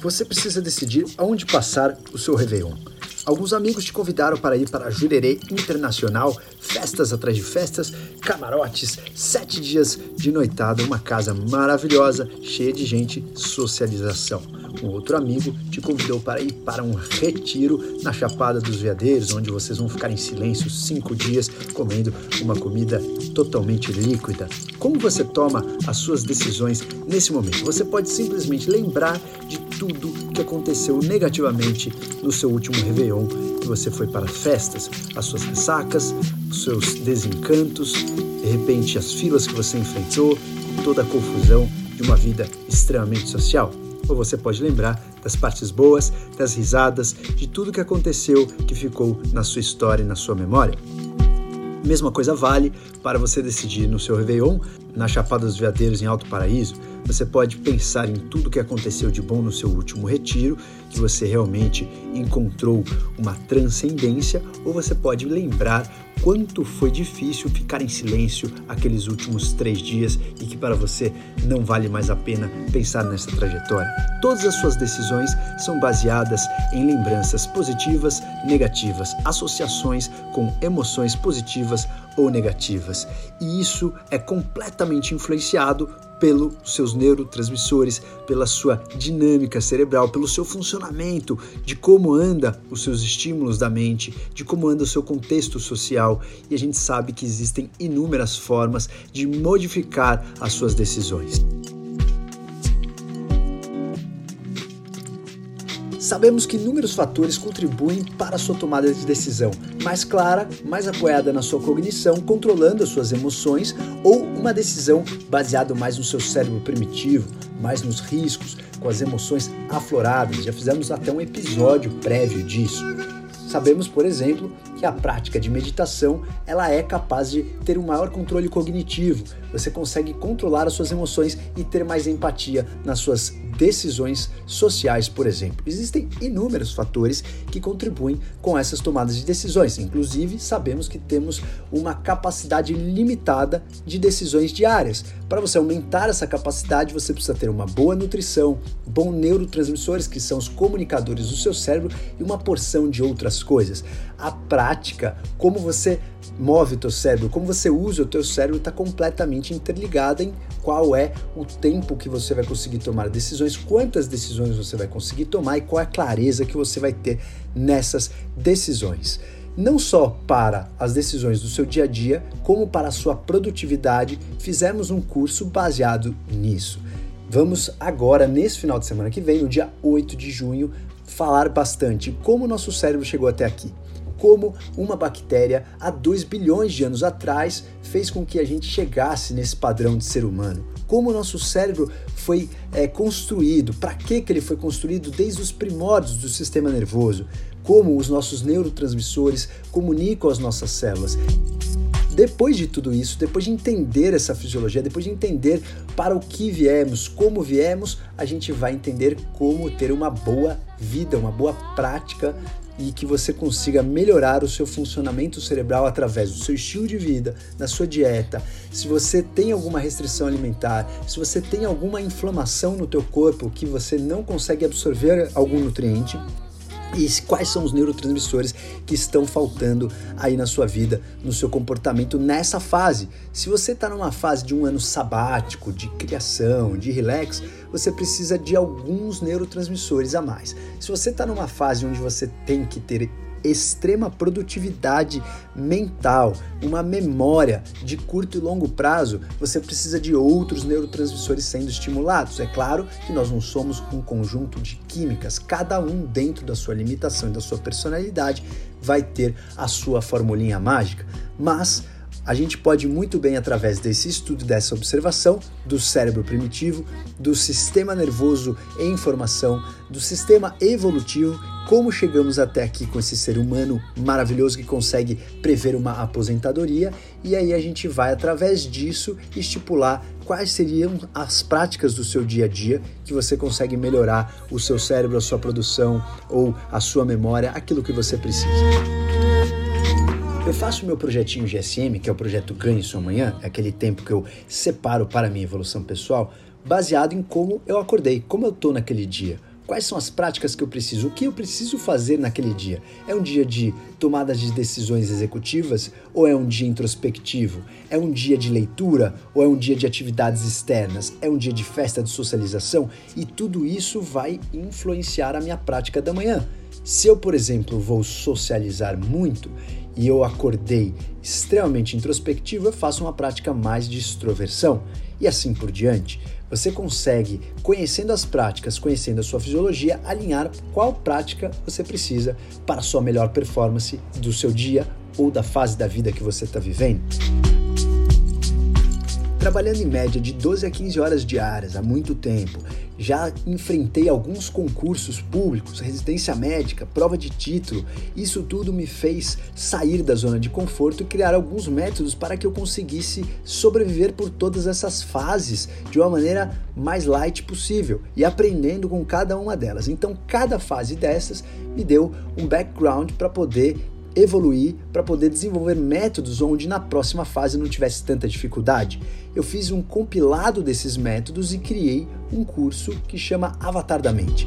Você precisa decidir aonde passar o seu Réveillon. Alguns amigos te convidaram para ir para a Jurerê Internacional, festas atrás de festas, camarotes, sete dias de noitada, uma casa maravilhosa, cheia de gente, socialização. Um outro amigo te convidou para ir para um retiro na Chapada dos Veadeiros, onde vocês vão ficar em silêncio cinco dias comendo uma comida totalmente líquida. Como você toma as suas decisões nesse momento? Você pode simplesmente lembrar de tudo que aconteceu negativamente no seu último Réveillon, que você foi para festas, as suas ressacas, os seus desencantos, de repente as filas que você enfrentou, toda a confusão de uma vida extremamente social. Ou você pode lembrar das partes boas, das risadas, de tudo que aconteceu que ficou na sua história e na sua memória. Mesma coisa vale para você decidir no seu Réveillon, na Chapada dos Veadeiros, em Alto Paraíso. Você pode pensar em tudo que aconteceu de bom no seu último retiro, que você realmente encontrou uma transcendência, ou você pode lembrar quanto foi difícil ficar em silêncio aqueles últimos três dias e que para você não vale mais a pena pensar nessa trajetória. Todas as suas decisões são baseadas em lembranças positivas, negativas, associações com emoções positivas ou negativas. E isso é completamente influenciado pelos seus neurotransmissores, pela sua dinâmica cerebral, pelo seu funcionamento, de como anda os seus estímulos da mente, de como anda o seu contexto social, e a gente sabe que existem inúmeras formas de modificar as suas decisões. Sabemos que inúmeros fatores contribuem para a sua tomada de decisão, mais clara, mais apoiada na sua cognição, controlando as suas emoções, ou uma decisão baseada mais no seu cérebro primitivo, mais nos riscos, com as emoções afloradas. Já fizemos até um episódio prévio disso. Sabemos, por exemplo, que a prática de meditação ela é capaz de ter um maior controle cognitivo. Você consegue controlar as suas emoções e ter mais empatia nas suas decisões sociais, por exemplo. Existem inúmeros fatores que contribuem com essas tomadas de decisões. Inclusive, sabemos que temos uma capacidade limitada de decisões diárias. Para você aumentar essa capacidade, você precisa ter uma boa nutrição, bons neurotransmissores, que são os comunicadores do seu cérebro, e uma porção de outras coisas. A prática, como você move o teu cérebro, como você usa o teu cérebro está completamente interligada em qual é o tempo que você vai conseguir tomar decisões, quantas decisões você vai conseguir tomar e qual é a clareza que você vai ter nessas decisões. Não só para as decisões do seu dia a dia, como para a sua produtividade, fizemos um curso baseado nisso. Vamos agora, nesse final de semana que vem, no dia 8 de junho, falar bastante como o nosso cérebro chegou até aqui como uma bactéria há 2 bilhões de anos atrás fez com que a gente chegasse nesse padrão de ser humano. Como o nosso cérebro foi é, construído, para que, que ele foi construído desde os primórdios do sistema nervoso, como os nossos neurotransmissores comunicam as nossas células. Depois de tudo isso, depois de entender essa fisiologia, depois de entender para o que viemos, como viemos, a gente vai entender como ter uma boa vida, uma boa prática e que você consiga melhorar o seu funcionamento cerebral através do seu estilo de vida, da sua dieta. Se você tem alguma restrição alimentar, se você tem alguma inflamação no teu corpo que você não consegue absorver algum nutriente, e quais são os neurotransmissores que estão faltando aí na sua vida, no seu comportamento nessa fase. Se você está numa fase de um ano sabático, de criação, de relax, você precisa de alguns neurotransmissores a mais. Se você está numa fase onde você tem que ter extrema produtividade mental, uma memória de curto e longo prazo, você precisa de outros neurotransmissores sendo estimulados. É claro que nós não somos um conjunto de químicas, cada um dentro da sua limitação e da sua personalidade vai ter a sua formulinha mágica, mas a gente pode muito bem, através desse estudo, dessa observação do cérebro primitivo, do sistema nervoso em formação, do sistema evolutivo, como chegamos até aqui com esse ser humano maravilhoso que consegue prever uma aposentadoria, e aí a gente vai, através disso, estipular quais seriam as práticas do seu dia a dia que você consegue melhorar o seu cérebro, a sua produção ou a sua memória, aquilo que você precisa. Eu faço meu projetinho GSM, que é o projeto Ganhe Sua Manhã, é aquele tempo que eu separo para a minha evolução pessoal, baseado em como eu acordei, como eu tô naquele dia, Quais são as práticas que eu preciso? O que eu preciso fazer naquele dia? É um dia de tomada de decisões executivas ou é um dia introspectivo? É um dia de leitura ou é um dia de atividades externas? É um dia de festa de socialização? E tudo isso vai influenciar a minha prática da manhã. Se eu, por exemplo, vou socializar muito e eu acordei extremamente introspectivo, eu faço uma prática mais de extroversão e assim por diante. Você consegue, conhecendo as práticas, conhecendo a sua fisiologia, alinhar qual prática você precisa para a sua melhor performance do seu dia ou da fase da vida que você está vivendo. Trabalhando em média de 12 a 15 horas diárias há muito tempo, já enfrentei alguns concursos públicos, residência médica, prova de título. Isso tudo me fez sair da zona de conforto e criar alguns métodos para que eu conseguisse sobreviver por todas essas fases de uma maneira mais light possível e aprendendo com cada uma delas. Então, cada fase dessas me deu um background para poder evoluir para poder desenvolver métodos onde na próxima fase não tivesse tanta dificuldade. Eu fiz um compilado desses métodos e criei um curso que chama Avatar da Mente.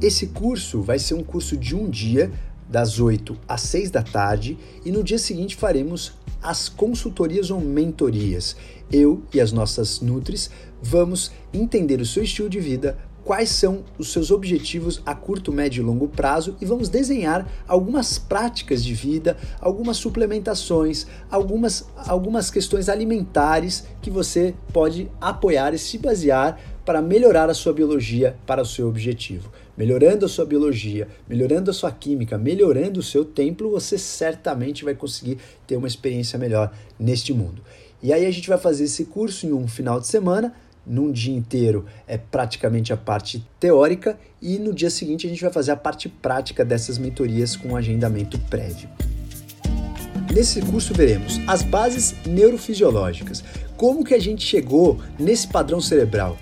Esse curso vai ser um curso de um dia, das 8 às 6 da tarde, e no dia seguinte faremos as consultorias ou mentorias. Eu e as nossas Nutris vamos entender o seu estilo de vida, quais são os seus objetivos a curto, médio e longo prazo e vamos desenhar algumas práticas de vida, algumas suplementações, algumas, algumas questões alimentares que você pode apoiar e se basear para melhorar a sua biologia para o seu objetivo. Melhorando a sua biologia, melhorando a sua química, melhorando o seu templo, você certamente vai conseguir ter uma experiência melhor neste mundo. E aí a gente vai fazer esse curso em um final de semana num dia inteiro é praticamente a parte teórica e no dia seguinte a gente vai fazer a parte prática dessas mentorias com agendamento prévio. Nesse curso veremos as bases neurofisiológicas, como que a gente chegou nesse padrão cerebral,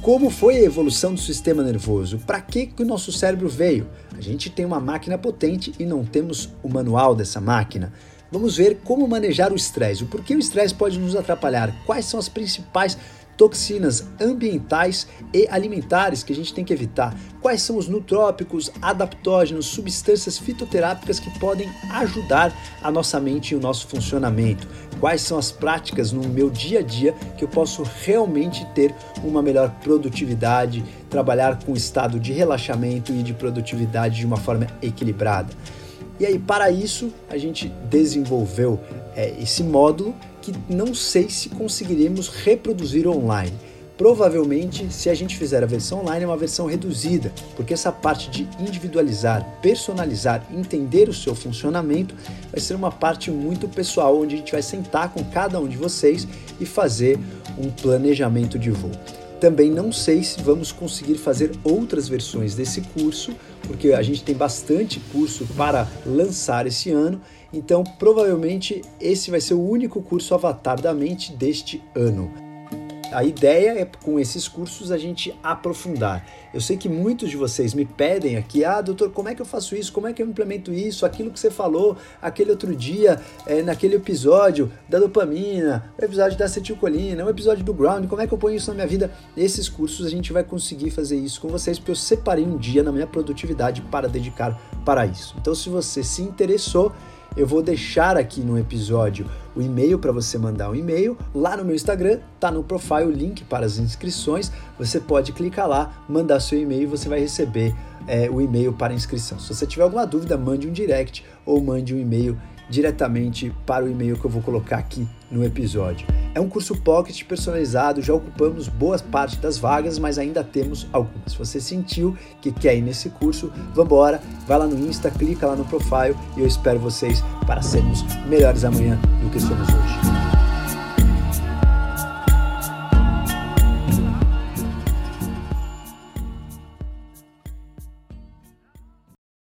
como foi a evolução do sistema nervoso, para que, que o nosso cérebro veio. A gente tem uma máquina potente e não temos o manual dessa máquina. Vamos ver como manejar o estresse, o porquê o estresse pode nos atrapalhar, quais são as principais toxinas ambientais e alimentares que a gente tem que evitar, quais são os nutrópicos, adaptógenos, substâncias fitoterápicas que podem ajudar a nossa mente e o nosso funcionamento, quais são as práticas no meu dia a dia que eu posso realmente ter uma melhor produtividade, trabalhar com estado de relaxamento e de produtividade de uma forma equilibrada. E aí, para isso, a gente desenvolveu é, esse módulo que não sei se conseguiremos reproduzir online. Provavelmente, se a gente fizer a versão online, é uma versão reduzida, porque essa parte de individualizar, personalizar, entender o seu funcionamento vai ser uma parte muito pessoal, onde a gente vai sentar com cada um de vocês e fazer um planejamento de voo. Também não sei se vamos conseguir fazer outras versões desse curso, porque a gente tem bastante curso para lançar esse ano então, provavelmente esse vai ser o único curso Avatar da Mente deste ano. A ideia é com esses cursos a gente aprofundar. Eu sei que muitos de vocês me pedem aqui, ah, doutor, como é que eu faço isso? Como é que eu implemento isso? Aquilo que você falou aquele outro dia, é, naquele episódio da dopamina, o episódio da acetilcolina, o episódio do ground, como é que eu ponho isso na minha vida? Esses cursos a gente vai conseguir fazer isso com vocês, porque eu separei um dia na minha produtividade para dedicar para isso. Então, se você se interessou, eu vou deixar aqui no episódio o e-mail para você mandar um e-mail. Lá no meu Instagram tá no profile o link para as inscrições. Você pode clicar lá, mandar seu e-mail e você vai receber é, o e-mail para inscrição. Se você tiver alguma dúvida, mande um direct ou mande um e-mail diretamente para o e-mail que eu vou colocar aqui no episódio. É um curso Pocket personalizado, já ocupamos boa parte das vagas, mas ainda temos algumas. Se você sentiu que quer ir nesse curso, vambora, vai lá no Insta, clica lá no profile e eu espero vocês para sermos melhores amanhã do que somos hoje.